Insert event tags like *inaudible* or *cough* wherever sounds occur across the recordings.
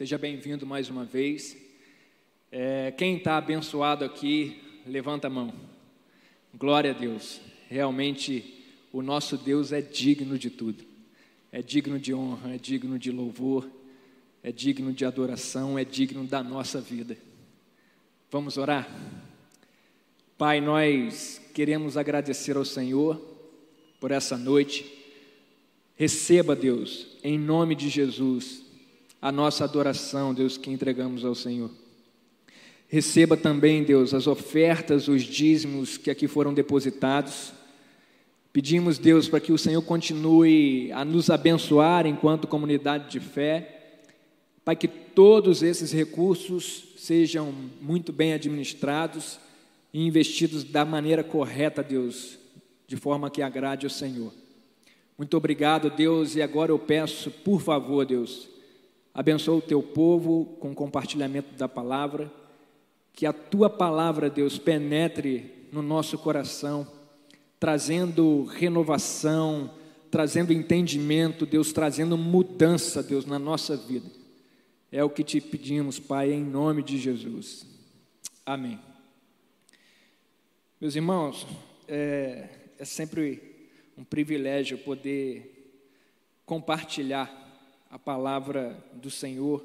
Seja bem-vindo mais uma vez. É, quem está abençoado aqui, levanta a mão. Glória a Deus. Realmente, o nosso Deus é digno de tudo. É digno de honra, é digno de louvor, é digno de adoração, é digno da nossa vida. Vamos orar? Pai, nós queremos agradecer ao Senhor por essa noite. Receba, Deus, em nome de Jesus, a nossa adoração, Deus, que entregamos ao Senhor. Receba também, Deus, as ofertas, os dízimos que aqui foram depositados. Pedimos, Deus, para que o Senhor continue a nos abençoar enquanto comunidade de fé. Pai, que todos esses recursos sejam muito bem administrados e investidos da maneira correta, Deus, de forma que agrade ao Senhor. Muito obrigado, Deus, e agora eu peço, por favor, Deus, abençoa o teu povo com o compartilhamento da palavra, que a tua palavra, Deus, penetre no nosso coração, trazendo renovação, trazendo entendimento, Deus, trazendo mudança, Deus, na nossa vida. É o que te pedimos, Pai, em nome de Jesus. Amém. Meus irmãos, é, é sempre um privilégio poder compartilhar a palavra do Senhor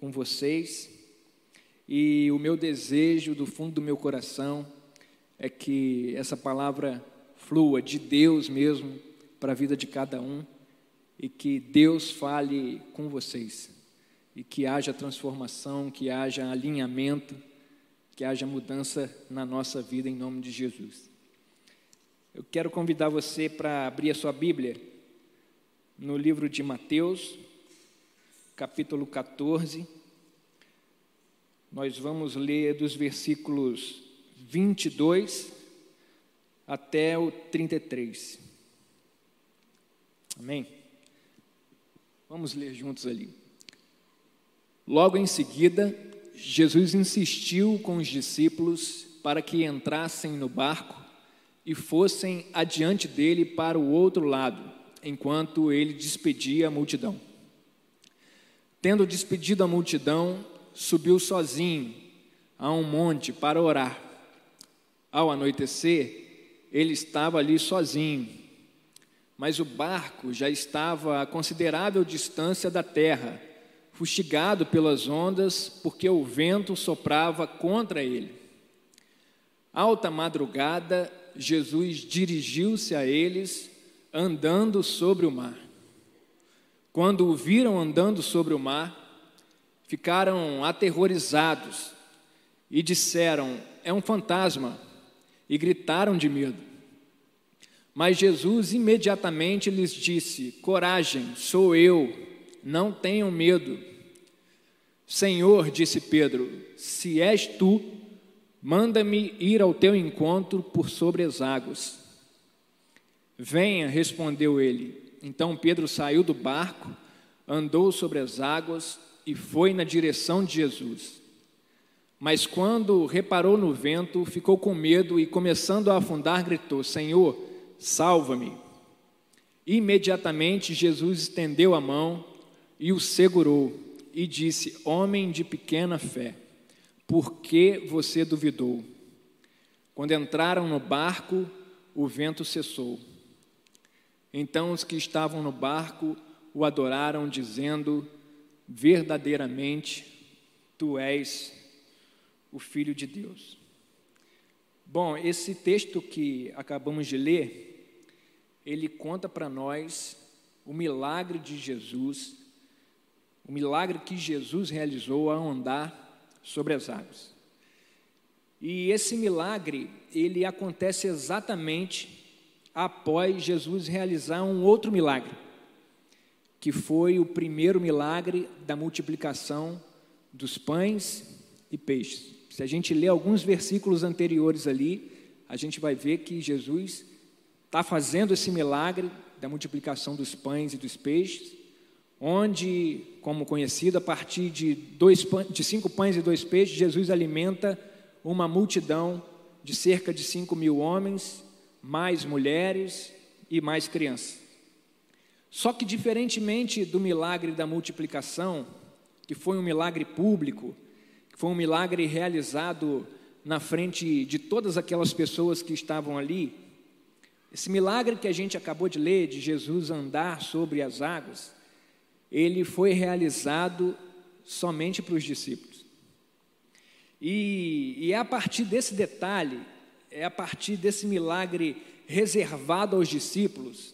com vocês. E o meu desejo do fundo do meu coração é que essa palavra flua de Deus mesmo para a vida de cada um e que Deus fale com vocês e que haja transformação, que haja alinhamento que haja mudança na nossa vida em nome de Jesus. Eu quero convidar você para abrir a sua Bíblia no livro de Mateus, capítulo 14. Nós vamos ler dos versículos 22 até o 33. Amém? Vamos ler juntos ali. Logo em seguida, Jesus insistiu com os discípulos para que entrassem no barco e fossem adiante dele para o outro lado, enquanto ele despedia a multidão. Tendo despedido a multidão, subiu sozinho a um monte para orar. Ao anoitecer, ele estava ali sozinho, mas o barco já estava a considerável distância da terra fustigado pelas ondas, porque o vento soprava contra ele. Alta madrugada, Jesus dirigiu-se a eles, andando sobre o mar. Quando o viram andando sobre o mar, ficaram aterrorizados e disseram: É um fantasma, e gritaram de medo. Mas Jesus imediatamente lhes disse: Coragem, sou eu não tenham medo. Senhor, disse Pedro, se és tu, manda-me ir ao teu encontro por sobre as águas. Venha, respondeu ele. Então Pedro saiu do barco, andou sobre as águas e foi na direção de Jesus. Mas quando reparou no vento, ficou com medo e, começando a afundar, gritou: Senhor, salva-me. Imediatamente Jesus estendeu a mão e o segurou e disse: Homem de pequena fé, por que você duvidou? Quando entraram no barco, o vento cessou. Então os que estavam no barco o adoraram, dizendo: Verdadeiramente, tu és o Filho de Deus. Bom, esse texto que acabamos de ler, ele conta para nós o milagre de Jesus o milagre que Jesus realizou ao andar sobre as águas. E esse milagre, ele acontece exatamente após Jesus realizar um outro milagre, que foi o primeiro milagre da multiplicação dos pães e peixes. Se a gente ler alguns versículos anteriores ali, a gente vai ver que Jesus está fazendo esse milagre da multiplicação dos pães e dos peixes, onde, como conhecido, a partir de, dois, de cinco pães e dois peixes, Jesus alimenta uma multidão de cerca de cinco mil homens, mais mulheres e mais crianças. Só que, diferentemente do milagre da multiplicação, que foi um milagre público, que foi um milagre realizado na frente de todas aquelas pessoas que estavam ali. Esse milagre que a gente acabou de ler, de Jesus andar sobre as águas, ele foi realizado somente para os discípulos. E, e é a partir desse detalhe, é a partir desse milagre reservado aos discípulos,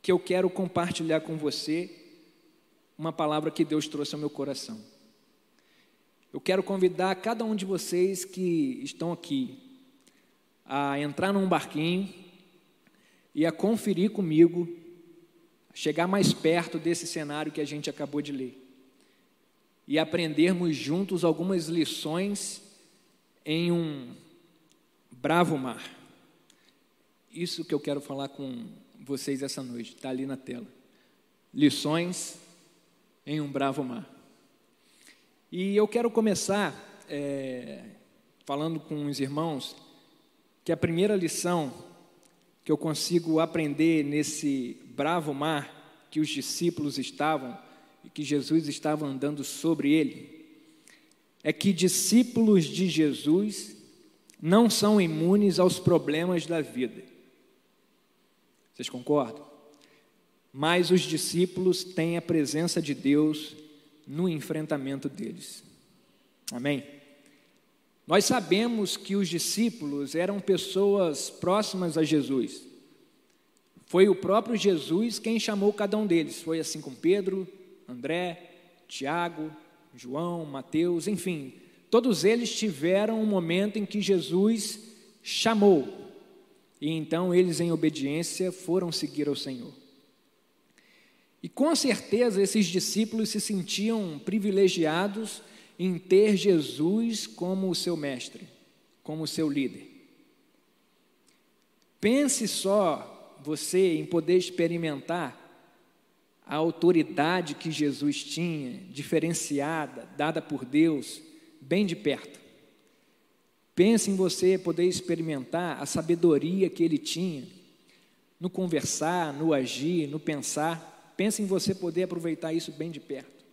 que eu quero compartilhar com você uma palavra que Deus trouxe ao meu coração. Eu quero convidar cada um de vocês que estão aqui a entrar num barquinho e a conferir comigo, chegar mais perto desse cenário que a gente acabou de ler e aprendermos juntos algumas lições em um bravo mar. Isso que eu quero falar com vocês essa noite, está ali na tela. Lições em um bravo mar. E eu quero começar é, falando com os irmãos que a primeira lição que eu consigo aprender nesse bravo mar que os discípulos estavam e que Jesus estava andando sobre ele, é que discípulos de Jesus não são imunes aos problemas da vida. Vocês concordam? Mas os discípulos têm a presença de Deus no enfrentamento deles. Amém? Nós sabemos que os discípulos eram pessoas próximas a Jesus. Foi o próprio Jesus quem chamou cada um deles. Foi assim com Pedro, André, Tiago, João, Mateus, enfim, todos eles tiveram um momento em que Jesus chamou. E então eles, em obediência, foram seguir ao Senhor. E com certeza esses discípulos se sentiam privilegiados em ter Jesus como o seu mestre, como o seu líder. Pense só você em poder experimentar a autoridade que Jesus tinha, diferenciada, dada por Deus, bem de perto. Pense em você poder experimentar a sabedoria que ele tinha no conversar, no agir, no pensar. Pense em você poder aproveitar isso bem de perto.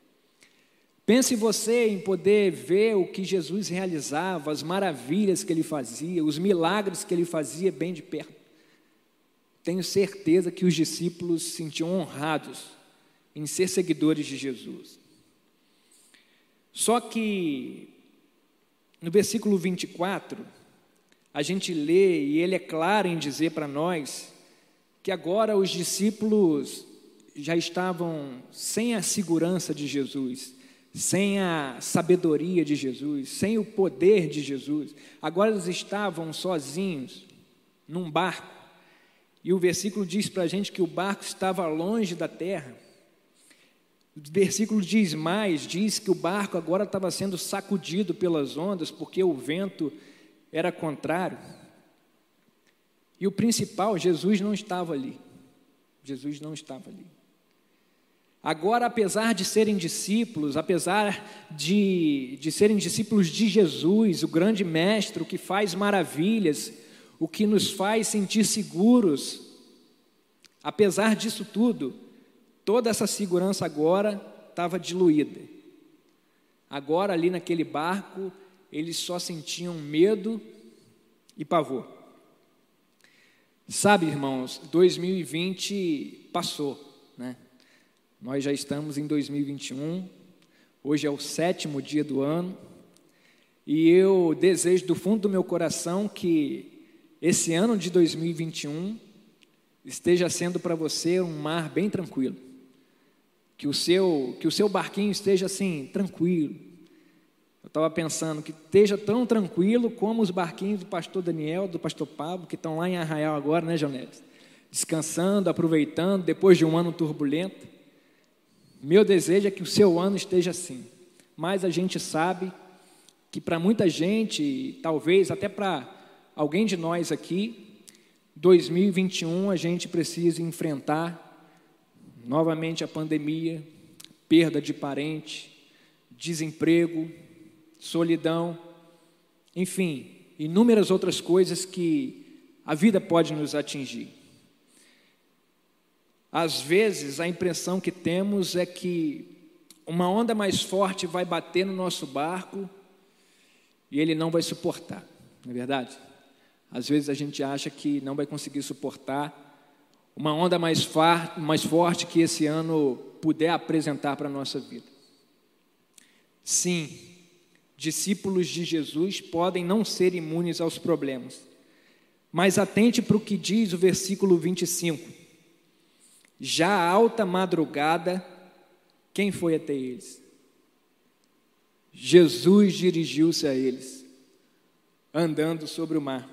Pense você em poder ver o que Jesus realizava, as maravilhas que ele fazia, os milagres que ele fazia bem de perto. Tenho certeza que os discípulos se sentiam honrados em ser seguidores de Jesus. Só que no versículo 24, a gente lê e ele é claro em dizer para nós que agora os discípulos já estavam sem a segurança de Jesus, sem a sabedoria de Jesus, sem o poder de Jesus. Agora eles estavam sozinhos num barco. E o versículo diz para a gente que o barco estava longe da terra. O versículo diz mais: diz que o barco agora estava sendo sacudido pelas ondas, porque o vento era contrário. E o principal, Jesus não estava ali. Jesus não estava ali. Agora, apesar de serem discípulos, apesar de, de serem discípulos de Jesus, o grande mestre, o que faz maravilhas, o que nos faz sentir seguros, apesar disso tudo, toda essa segurança agora estava diluída. Agora, ali naquele barco, eles só sentiam medo e pavor. Sabe, irmãos, 2020 passou, né? Nós já estamos em 2021, hoje é o sétimo dia do ano, e eu desejo do fundo do meu coração que esse ano de 2021 esteja sendo para você um mar bem tranquilo, que o seu, que o seu barquinho esteja assim, tranquilo. Eu estava pensando que esteja tão tranquilo como os barquinhos do pastor Daniel, do pastor Pablo, que estão lá em Arraial agora, né, Jonetes? Descansando, aproveitando, depois de um ano turbulento. Meu desejo é que o seu ano esteja assim. Mas a gente sabe que para muita gente, talvez até para alguém de nós aqui, 2021 a gente precisa enfrentar novamente a pandemia, perda de parente, desemprego, solidão, enfim, inúmeras outras coisas que a vida pode nos atingir. Às vezes a impressão que temos é que uma onda mais forte vai bater no nosso barco e ele não vai suportar, não é verdade? Às vezes a gente acha que não vai conseguir suportar uma onda mais, mais forte que esse ano puder apresentar para a nossa vida. Sim, discípulos de Jesus podem não ser imunes aos problemas, mas atente para o que diz o versículo 25. Já alta madrugada, quem foi até eles? Jesus dirigiu-se a eles, andando sobre o mar.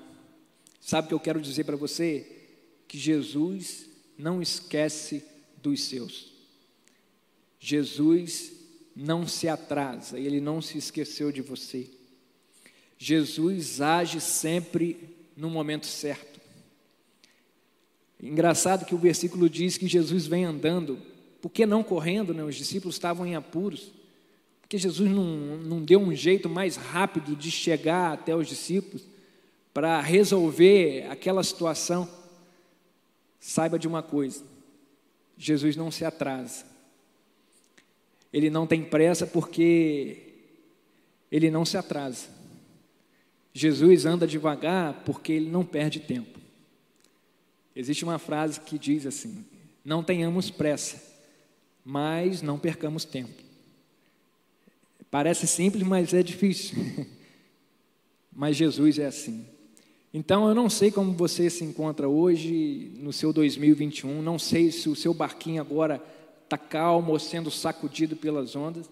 Sabe o que eu quero dizer para você? Que Jesus não esquece dos seus. Jesus não se atrasa, ele não se esqueceu de você. Jesus age sempre no momento certo. Engraçado que o versículo diz que Jesus vem andando, por que não correndo? Né? Os discípulos estavam em apuros, porque Jesus não, não deu um jeito mais rápido de chegar até os discípulos para resolver aquela situação. Saiba de uma coisa: Jesus não se atrasa. Ele não tem pressa porque ele não se atrasa. Jesus anda devagar porque ele não perde tempo. Existe uma frase que diz assim: não tenhamos pressa, mas não percamos tempo. Parece simples, mas é difícil. *laughs* mas Jesus é assim. Então eu não sei como você se encontra hoje no seu 2021, não sei se o seu barquinho agora está calmo ou sendo sacudido pelas ondas.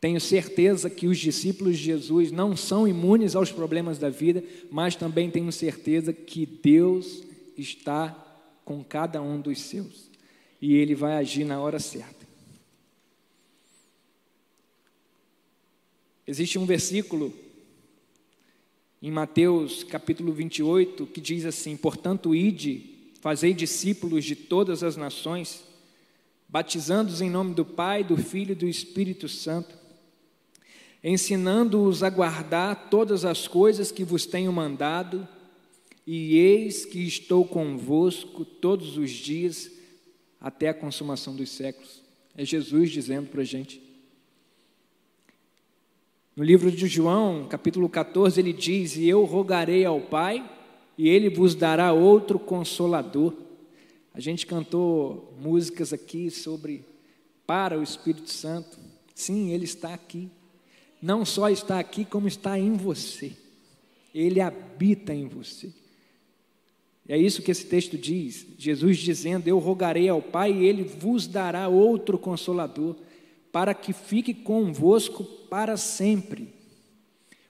Tenho certeza que os discípulos de Jesus não são imunes aos problemas da vida, mas também tenho certeza que Deus está com cada um dos seus e Ele vai agir na hora certa. Existe um versículo em Mateus capítulo 28 que diz assim: Portanto, ide, fazei discípulos de todas as nações, batizando-os em nome do Pai, do Filho e do Espírito Santo, ensinando-os a guardar todas as coisas que vos tenho mandado, e eis que estou convosco todos os dias até a consumação dos séculos. É Jesus dizendo para a gente. No livro de João, capítulo 14, ele diz: E eu rogarei ao Pai, e ele vos dará outro consolador. A gente cantou músicas aqui sobre para o Espírito Santo. Sim, ele está aqui. Não só está aqui, como está em você. Ele habita em você. É isso que esse texto diz. Jesus dizendo: Eu rogarei ao Pai e ele vos dará outro consolador para que fique convosco para sempre.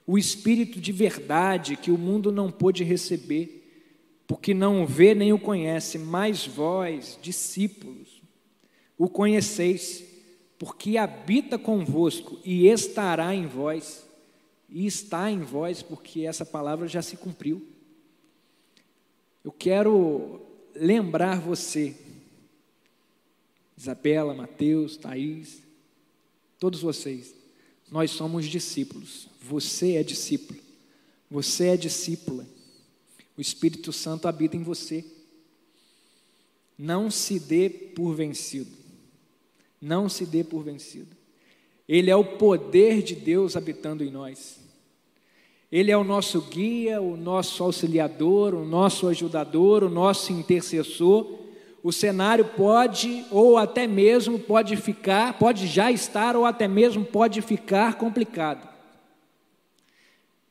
O Espírito de verdade que o mundo não pôde receber, porque não o vê nem o conhece, mas vós, discípulos, o conheceis, porque habita convosco e estará em vós, e está em vós, porque essa palavra já se cumpriu. Eu quero lembrar você, Isabela, Mateus, Thaís, Todos vocês, nós somos discípulos. Você é discípulo. Você é discípula. O Espírito Santo habita em você. Não se dê por vencido. Não se dê por vencido. Ele é o poder de Deus habitando em nós. Ele é o nosso guia, o nosso auxiliador, o nosso ajudador, o nosso intercessor o cenário pode, ou até mesmo pode ficar, pode já estar, ou até mesmo pode ficar complicado.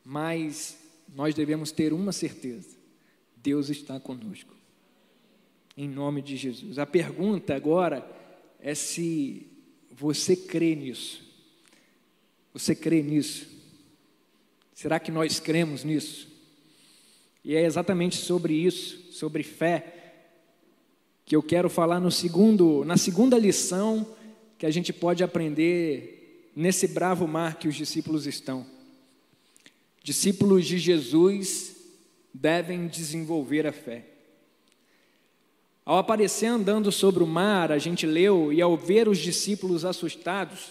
Mas nós devemos ter uma certeza: Deus está conosco. Em nome de Jesus. A pergunta agora é se você crê nisso. Você crê nisso? Será que nós cremos nisso? E é exatamente sobre isso, sobre fé, que eu quero falar no segundo, na segunda lição que a gente pode aprender nesse bravo mar que os discípulos estão. Discípulos de Jesus devem desenvolver a fé. Ao aparecer andando sobre o mar, a gente leu, e ao ver os discípulos assustados,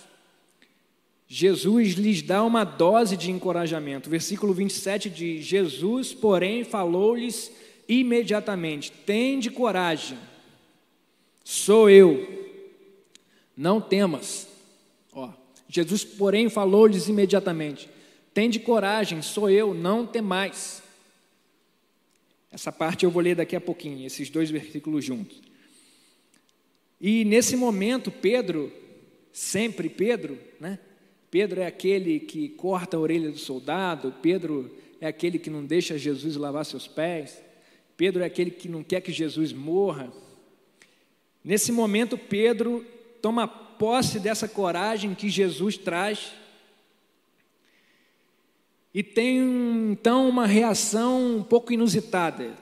Jesus lhes dá uma dose de encorajamento. Versículo 27 diz: Jesus, porém, falou-lhes imediatamente: Tende coragem, Sou eu. Não temas. Ó, Jesus, porém, falou-lhes imediatamente: Tende coragem, sou eu, não temais. Essa parte eu vou ler daqui a pouquinho, esses dois versículos juntos. E nesse momento, Pedro, sempre Pedro, né? Pedro é aquele que corta a orelha do soldado, Pedro é aquele que não deixa Jesus lavar seus pés, Pedro é aquele que não quer que Jesus morra. Nesse momento, Pedro toma posse dessa coragem que Jesus traz e tem então uma reação um pouco inusitada.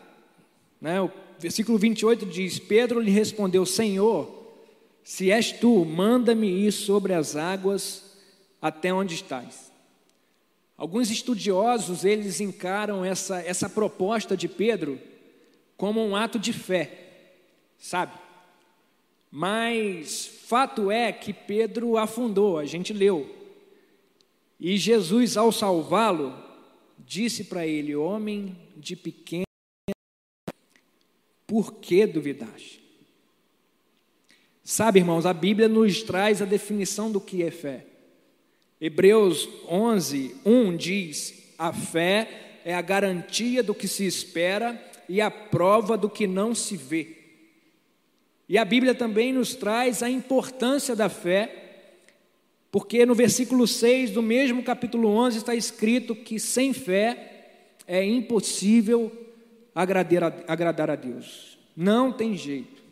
Né? O versículo 28 diz: Pedro lhe respondeu: Senhor, se és tu, manda-me ir sobre as águas até onde estás. Alguns estudiosos eles encaram essa, essa proposta de Pedro como um ato de fé, sabe? Mas fato é que Pedro afundou, a gente leu. E Jesus, ao salvá-lo, disse para ele: Homem de pequena, por que duvidaste? Sabe, irmãos, a Bíblia nos traz a definição do que é fé. Hebreus 11, 1 diz: A fé é a garantia do que se espera e a prova do que não se vê. E a Bíblia também nos traz a importância da fé porque no versículo 6 do mesmo capítulo 11 está escrito que sem fé é impossível agradar a, agradar a Deus. Não tem jeito.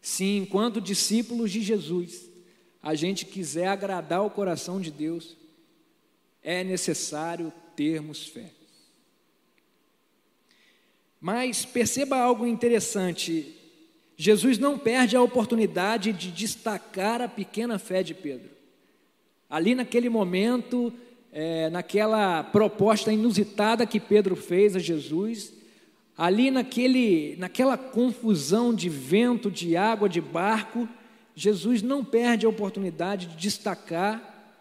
Se enquanto discípulos de Jesus, a gente quiser agradar o coração de Deus, é necessário termos fé. Mas perceba algo interessante: Jesus não perde a oportunidade de destacar a pequena fé de Pedro. Ali naquele momento, é, naquela proposta inusitada que Pedro fez a Jesus, ali naquele, naquela confusão de vento, de água, de barco, Jesus não perde a oportunidade de destacar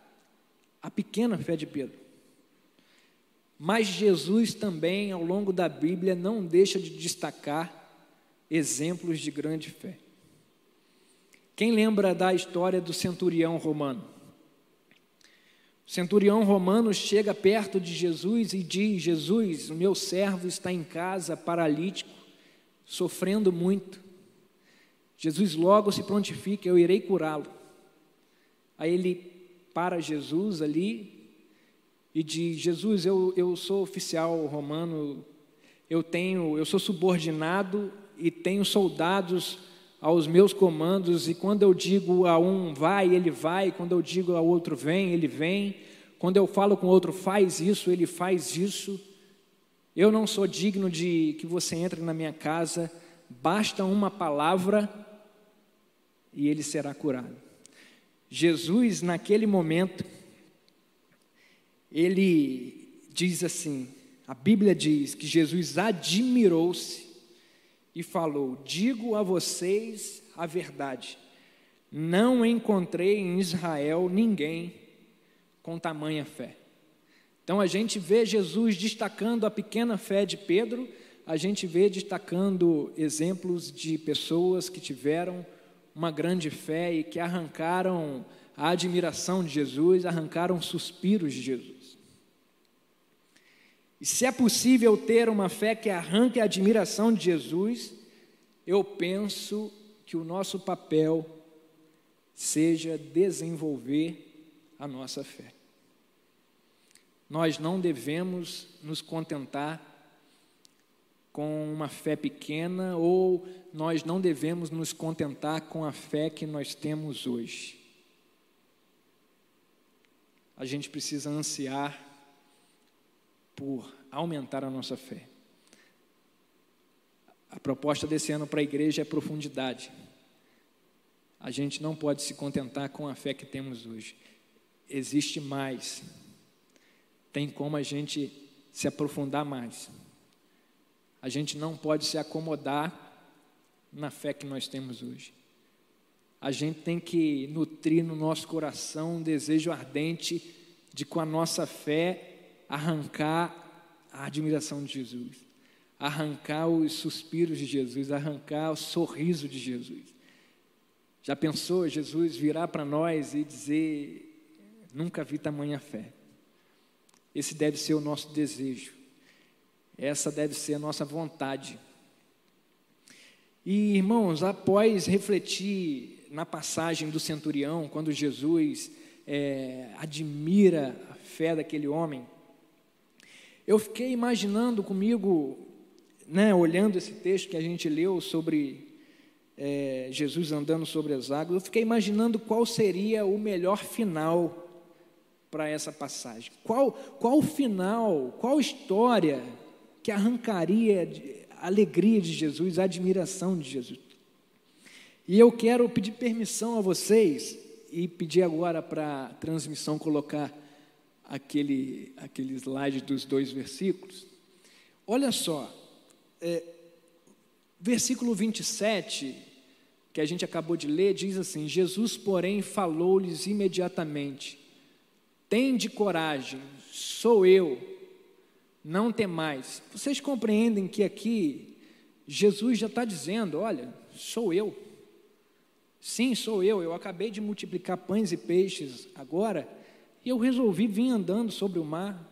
a pequena fé de Pedro. Mas Jesus também, ao longo da Bíblia, não deixa de destacar exemplos de grande fé. Quem lembra da história do centurião romano? O centurião romano chega perto de Jesus e diz: Jesus, o meu servo está em casa, paralítico, sofrendo muito. Jesus logo se prontifica: Eu irei curá-lo. Aí ele para Jesus ali e diz: Jesus, eu, eu sou oficial romano, eu tenho, eu sou subordinado e tenho soldados aos meus comandos, e quando eu digo a um vai, ele vai, quando eu digo ao outro vem, ele vem, quando eu falo com o outro faz isso, ele faz isso. Eu não sou digno de que você entre na minha casa, basta uma palavra e ele será curado. Jesus, naquele momento, ele diz assim: a Bíblia diz que Jesus admirou-se e falou: Digo a vocês a verdade, não encontrei em Israel ninguém com tamanha fé. Então a gente vê Jesus destacando a pequena fé de Pedro, a gente vê destacando exemplos de pessoas que tiveram uma grande fé e que arrancaram a admiração de Jesus, arrancaram suspiros de Jesus. E se é possível ter uma fé que arranque a admiração de Jesus, eu penso que o nosso papel seja desenvolver a nossa fé. Nós não devemos nos contentar com uma fé pequena ou nós não devemos nos contentar com a fé que nós temos hoje. A gente precisa ansiar por aumentar a nossa fé. A proposta desse ano para a igreja é profundidade. A gente não pode se contentar com a fé que temos hoje. Existe mais. Tem como a gente se aprofundar mais. A gente não pode se acomodar na fé que nós temos hoje. A gente tem que nutrir no nosso coração um desejo ardente de, com a nossa fé, arrancar a admiração de Jesus arrancar os suspiros de Jesus, arrancar o sorriso de Jesus. Já pensou Jesus virar para nós e dizer: Nunca vi tamanha fé? Esse deve ser o nosso desejo, essa deve ser a nossa vontade. E irmãos, após refletir na passagem do centurião, quando Jesus é, admira a fé daquele homem, eu fiquei imaginando comigo, né, olhando esse texto que a gente leu sobre é, Jesus andando sobre as águas, eu fiquei imaginando qual seria o melhor final para essa passagem. Qual, qual final, qual história que arrancaria a alegria de Jesus, a admiração de Jesus? E eu quero pedir permissão a vocês e pedir agora para a transmissão colocar aquele, aquele slide dos dois versículos. Olha só, é, versículo 27, que a gente acabou de ler, diz assim: Jesus, porém, falou-lhes imediatamente: Tende coragem, sou eu, não temais. Vocês compreendem que aqui Jesus já está dizendo: Olha, sou eu. Sim, sou eu. Eu acabei de multiplicar pães e peixes agora e eu resolvi vir andando sobre o mar.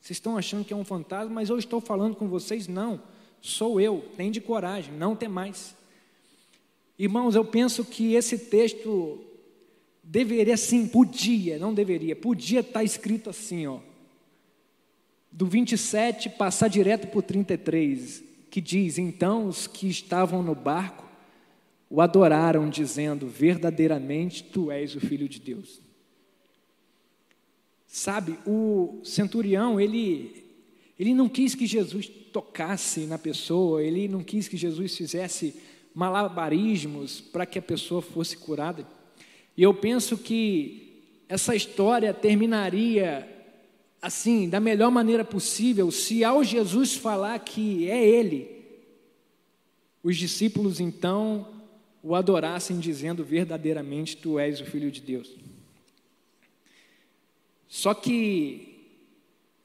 Vocês estão achando que é um fantasma, mas eu estou falando com vocês, não. Sou eu. Tem de coragem, não tem mais. Irmãos, eu penso que esse texto deveria sim, podia, não deveria, podia estar escrito assim, ó. Do 27 passar direto para o 33, que diz: Então os que estavam no barco o adoraram, dizendo: Verdadeiramente tu és o Filho de Deus. Sabe, o centurião, ele, ele não quis que Jesus tocasse na pessoa, ele não quis que Jesus fizesse malabarismos para que a pessoa fosse curada. E eu penso que essa história terminaria assim, da melhor maneira possível, se ao Jesus falar que é Ele, os discípulos então o adorassem, dizendo verdadeiramente: Tu és o Filho de Deus. Só que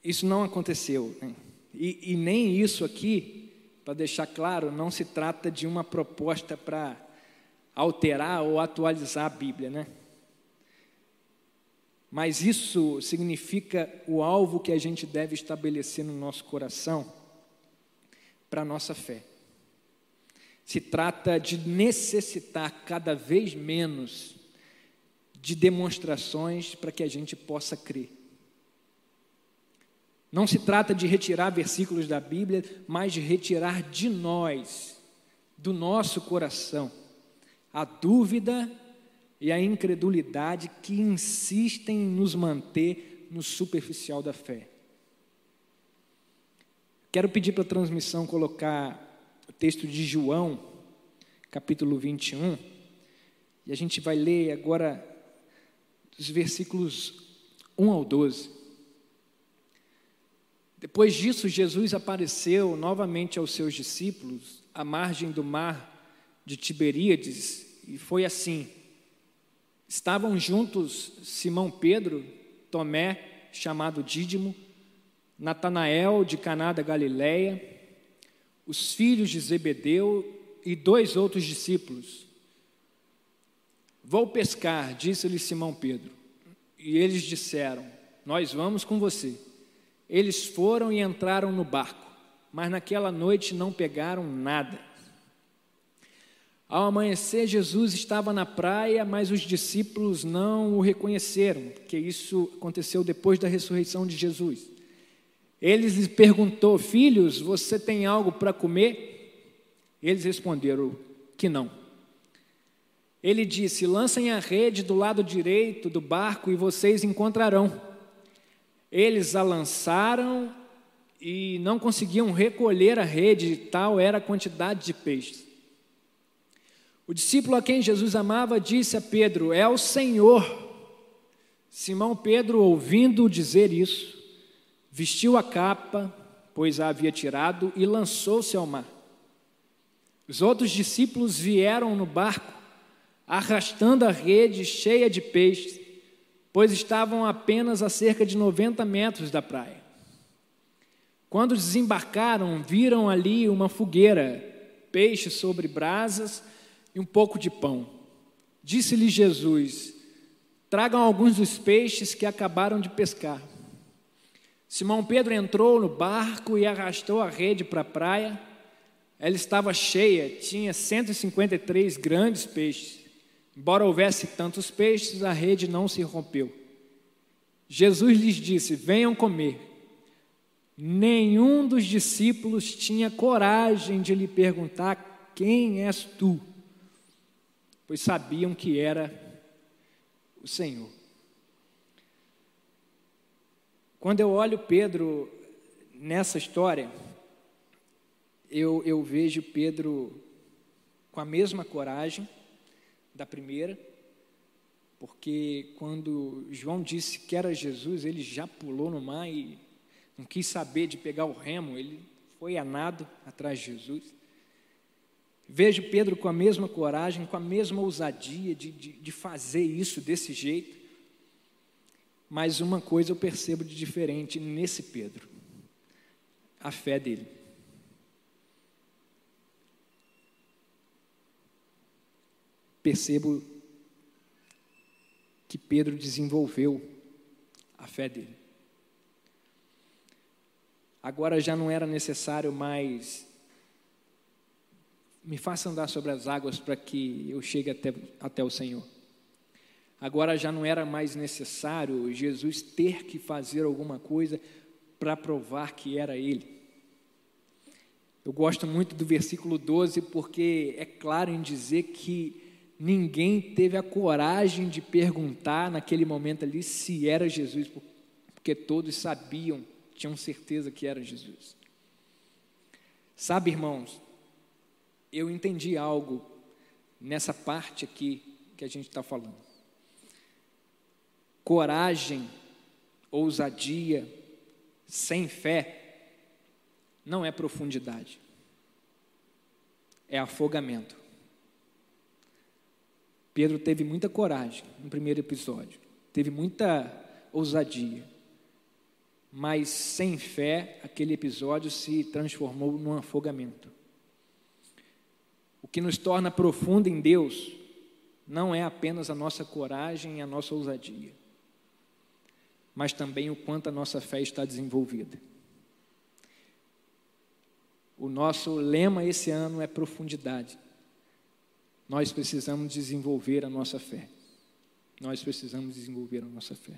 isso não aconteceu. Né? E, e nem isso aqui, para deixar claro, não se trata de uma proposta para alterar ou atualizar a Bíblia, né? Mas isso significa o alvo que a gente deve estabelecer no nosso coração para a nossa fé. Se trata de necessitar cada vez menos de demonstrações para que a gente possa crer. Não se trata de retirar versículos da Bíblia, mas de retirar de nós, do nosso coração, a dúvida e a incredulidade que insistem em nos manter no superficial da fé. Quero pedir para a transmissão colocar o texto de João, capítulo 21, e a gente vai ler agora os versículos 1 ao 12. Depois disso, Jesus apareceu novamente aos seus discípulos à margem do mar de Tiberíades, e foi assim: estavam juntos Simão Pedro, Tomé, chamado Dídimo, Natanael de Caná da Galileia, os filhos de Zebedeu e dois outros discípulos. Vou pescar, disse-lhe Simão Pedro. E eles disseram: Nós vamos com você. Eles foram e entraram no barco, mas naquela noite não pegaram nada. Ao amanhecer, Jesus estava na praia, mas os discípulos não o reconheceram, porque isso aconteceu depois da ressurreição de Jesus. Eles lhe perguntou: Filhos, você tem algo para comer? Eles responderam que não. Ele disse: Lancem a rede do lado direito do barco e vocês encontrarão. Eles a lançaram e não conseguiam recolher a rede, tal era a quantidade de peixes. O discípulo a quem Jesus amava disse a Pedro: É o Senhor. Simão Pedro, ouvindo dizer isso, vestiu a capa, pois a havia tirado, e lançou-se ao mar. Os outros discípulos vieram no barco, arrastando a rede cheia de peixes, pois estavam apenas a cerca de 90 metros da praia. Quando desembarcaram, viram ali uma fogueira, peixe sobre brasas e um pouco de pão. Disse-lhe Jesus: Tragam alguns dos peixes que acabaram de pescar. Simão Pedro entrou no barco e arrastou a rede para a praia. Ela estava cheia, tinha 153 grandes peixes. Embora houvesse tantos peixes, a rede não se rompeu. Jesus lhes disse: Venham comer. Nenhum dos discípulos tinha coragem de lhe perguntar: Quem és tu? Pois sabiam que era o Senhor. Quando eu olho Pedro nessa história, eu, eu vejo Pedro com a mesma coragem da primeira, porque quando João disse que era Jesus, ele já pulou no mar e não quis saber de pegar o remo, ele foi a nado atrás de Jesus. Vejo Pedro com a mesma coragem, com a mesma ousadia de, de, de fazer isso desse jeito. Mas uma coisa eu percebo de diferente nesse Pedro: a fé dele. Percebo que Pedro desenvolveu a fé dele. Agora já não era necessário mais me faça andar sobre as águas para que eu chegue até, até o Senhor. Agora já não era mais necessário Jesus ter que fazer alguma coisa para provar que era Ele. Eu gosto muito do versículo 12 porque é claro em dizer que ninguém teve a coragem de perguntar naquele momento ali se era Jesus, porque todos sabiam, tinham certeza que era Jesus. Sabe, irmãos, eu entendi algo nessa parte aqui que a gente está falando. Coragem, ousadia, sem fé, não é profundidade, é afogamento. Pedro teve muita coragem no primeiro episódio, teve muita ousadia, mas sem fé, aquele episódio se transformou num afogamento. O que nos torna profundo em Deus não é apenas a nossa coragem e a nossa ousadia, mas também o quanto a nossa fé está desenvolvida. O nosso lema esse ano é profundidade. Nós precisamos desenvolver a nossa fé. Nós precisamos desenvolver a nossa fé.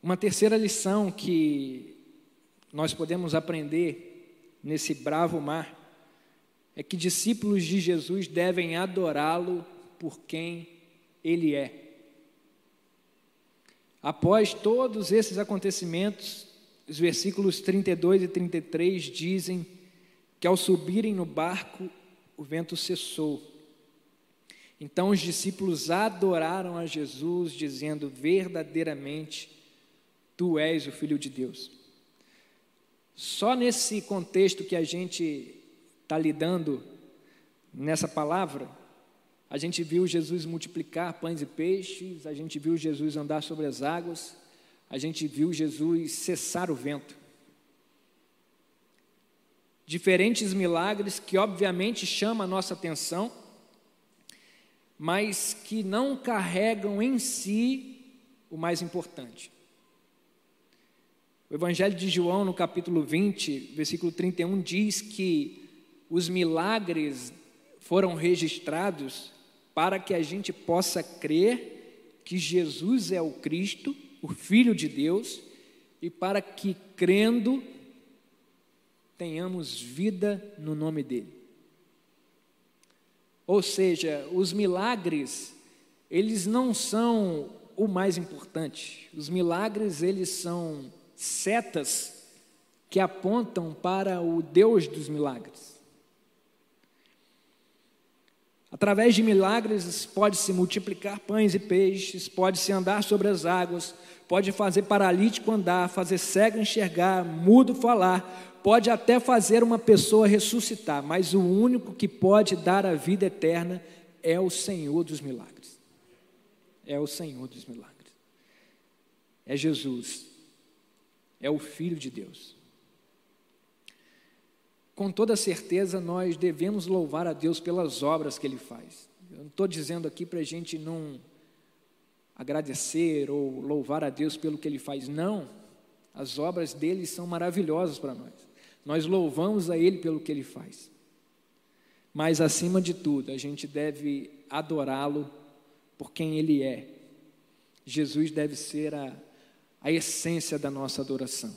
Uma terceira lição que nós podemos aprender nesse bravo mar é que discípulos de Jesus devem adorá-lo por quem ele é. Após todos esses acontecimentos, os versículos 32 e 33 dizem que ao subirem no barco, o vento cessou. Então os discípulos adoraram a Jesus, dizendo: Verdadeiramente, tu és o Filho de Deus. Só nesse contexto que a gente está lidando nessa palavra, a gente viu Jesus multiplicar pães e peixes, a gente viu Jesus andar sobre as águas, a gente viu Jesus cessar o vento. Diferentes milagres que, obviamente, chamam a nossa atenção, mas que não carregam em si o mais importante. O Evangelho de João, no capítulo 20, versículo 31, diz que os milagres foram registrados para que a gente possa crer que Jesus é o Cristo, o Filho de Deus, e para que, crendo, tenhamos vida no nome dEle. Ou seja, os milagres, eles não são o mais importante. Os milagres, eles são setas que apontam para o Deus dos milagres. Através de milagres pode-se multiplicar pães e peixes, pode-se andar sobre as águas, pode fazer paralítico andar, fazer cego enxergar, mudo falar, pode até fazer uma pessoa ressuscitar, mas o único que pode dar a vida eterna é o Senhor dos milagres. É o Senhor dos milagres. É Jesus. É o Filho de Deus com toda certeza nós devemos louvar a Deus pelas obras que Ele faz. Eu não estou dizendo aqui para a gente não agradecer ou louvar a Deus pelo que Ele faz, não. As obras dele são maravilhosas para nós. Nós louvamos a Ele pelo que Ele faz. Mas, acima de tudo, a gente deve adorá-lo por quem Ele é. Jesus deve ser a, a essência da nossa adoração.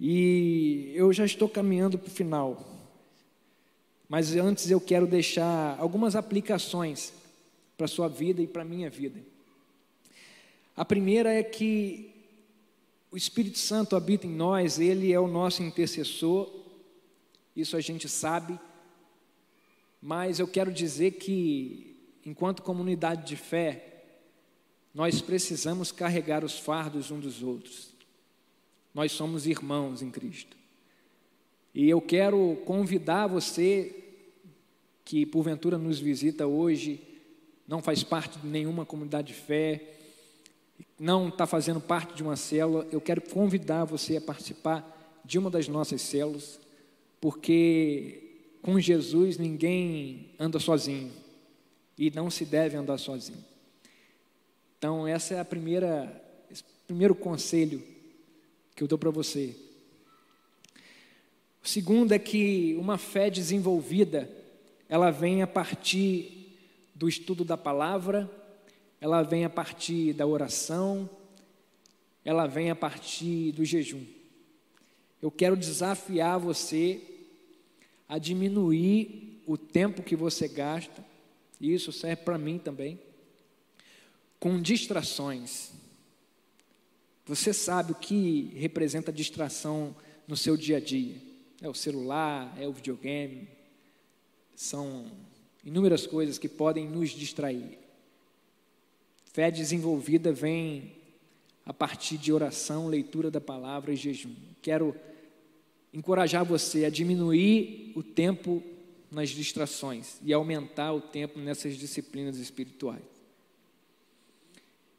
E eu já estou caminhando para o final, mas antes eu quero deixar algumas aplicações para a sua vida e para a minha vida. A primeira é que o Espírito Santo habita em nós, ele é o nosso intercessor, isso a gente sabe, mas eu quero dizer que, enquanto comunidade de fé, nós precisamos carregar os fardos uns dos outros. Nós somos irmãos em Cristo. E eu quero convidar você que porventura nos visita hoje, não faz parte de nenhuma comunidade de fé, não está fazendo parte de uma célula, eu quero convidar você a participar de uma das nossas células, porque com Jesus ninguém anda sozinho e não se deve andar sozinho. Então, essa é a primeira, esse primeiro conselho que eu dou para você. O segundo é que uma fé desenvolvida, ela vem a partir do estudo da palavra ela vem a partir da oração, ela vem a partir do jejum. Eu quero desafiar você a diminuir o tempo que você gasta, e isso serve para mim também, com distrações. Você sabe o que representa distração no seu dia a dia? É o celular, é o videogame, são inúmeras coisas que podem nos distrair. Fé desenvolvida vem a partir de oração, leitura da palavra e jejum. Quero encorajar você a diminuir o tempo nas distrações e aumentar o tempo nessas disciplinas espirituais.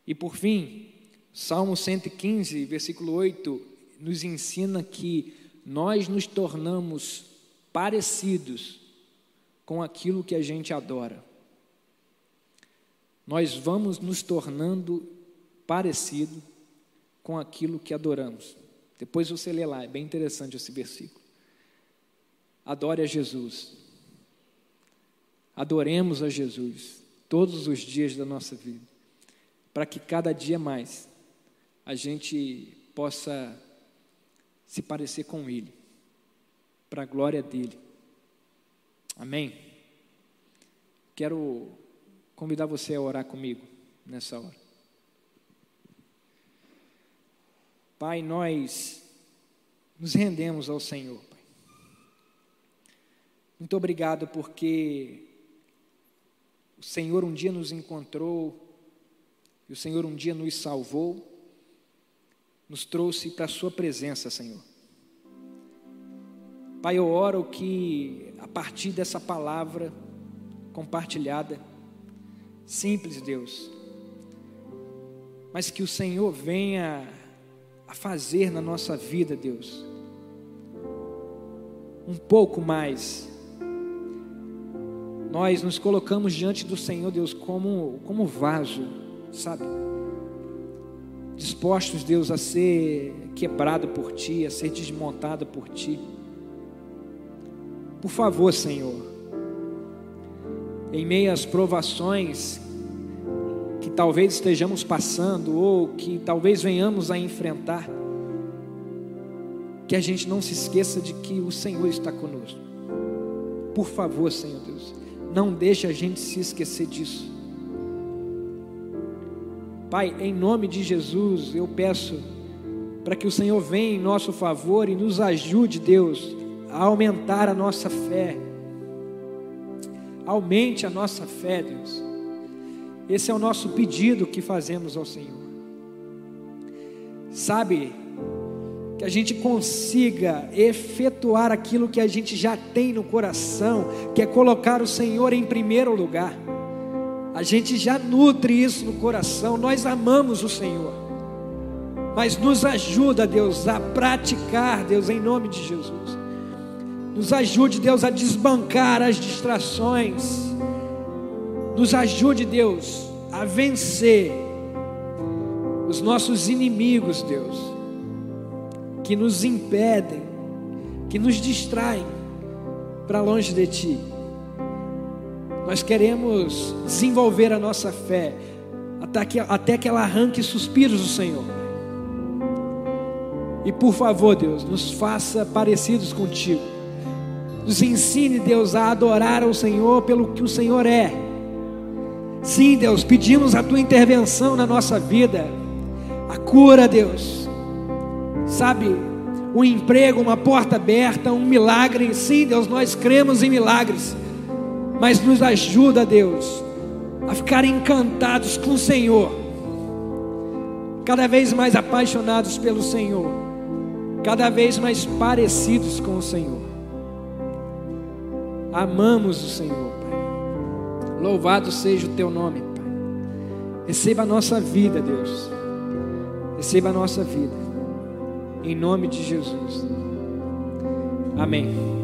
E por fim, Salmo 115, versículo 8, nos ensina que nós nos tornamos parecidos com aquilo que a gente adora nós vamos nos tornando parecido com aquilo que adoramos. Depois você lê lá, é bem interessante esse versículo. Adore a Jesus. Adoremos a Jesus todos os dias da nossa vida, para que cada dia mais a gente possa se parecer com Ele, para a glória dele. Amém? Quero convidar você a orar comigo nessa hora. Pai, nós nos rendemos ao Senhor, Pai. Muito obrigado porque o Senhor um dia nos encontrou, e o Senhor um dia nos salvou, nos trouxe para a Sua presença, Senhor. Pai, eu oro que a partir dessa palavra compartilhada, Simples, Deus. Mas que o Senhor venha a fazer na nossa vida, Deus, um pouco mais. Nós nos colocamos diante do Senhor, Deus, como, como vaso, sabe? Dispostos, Deus, a ser quebrado por Ti, a ser desmontado por Ti. Por favor, Senhor, em meio às provações que talvez estejamos passando ou que talvez venhamos a enfrentar, que a gente não se esqueça de que o Senhor está conosco. Por favor, Senhor Deus, não deixe a gente se esquecer disso. Pai, em nome de Jesus, eu peço para que o Senhor venha em nosso favor e nos ajude, Deus, a aumentar a nossa fé Aumente a nossa fé, Deus. Esse é o nosso pedido que fazemos ao Senhor. Sabe, que a gente consiga efetuar aquilo que a gente já tem no coração, que é colocar o Senhor em primeiro lugar. A gente já nutre isso no coração, nós amamos o Senhor. Mas nos ajuda, Deus, a praticar, Deus, em nome de Jesus Nos ajude, Deus, a desbancar as distrações. Nos ajude, Deus, a vencer os nossos inimigos, Deus, que nos impedem, que nos distraem para longe de Ti. Nós queremos desenvolver a nossa fé até que, até que ela arranque suspiros do Senhor. E por favor, Deus, nos faça parecidos contigo. Nos ensine, Deus, a adorar ao Senhor pelo que o Senhor é. Sim, Deus, pedimos a tua intervenção na nossa vida. A cura, Deus. Sabe, um emprego, uma porta aberta, um milagre. Sim, Deus, nós cremos em milagres. Mas nos ajuda, Deus, a ficar encantados com o Senhor, cada vez mais apaixonados pelo Senhor, cada vez mais parecidos com o Senhor. Amamos o Senhor, Pai. Louvado seja o teu nome, Pai. Receba a nossa vida, Deus. Receba a nossa vida. Em nome de Jesus. Amém.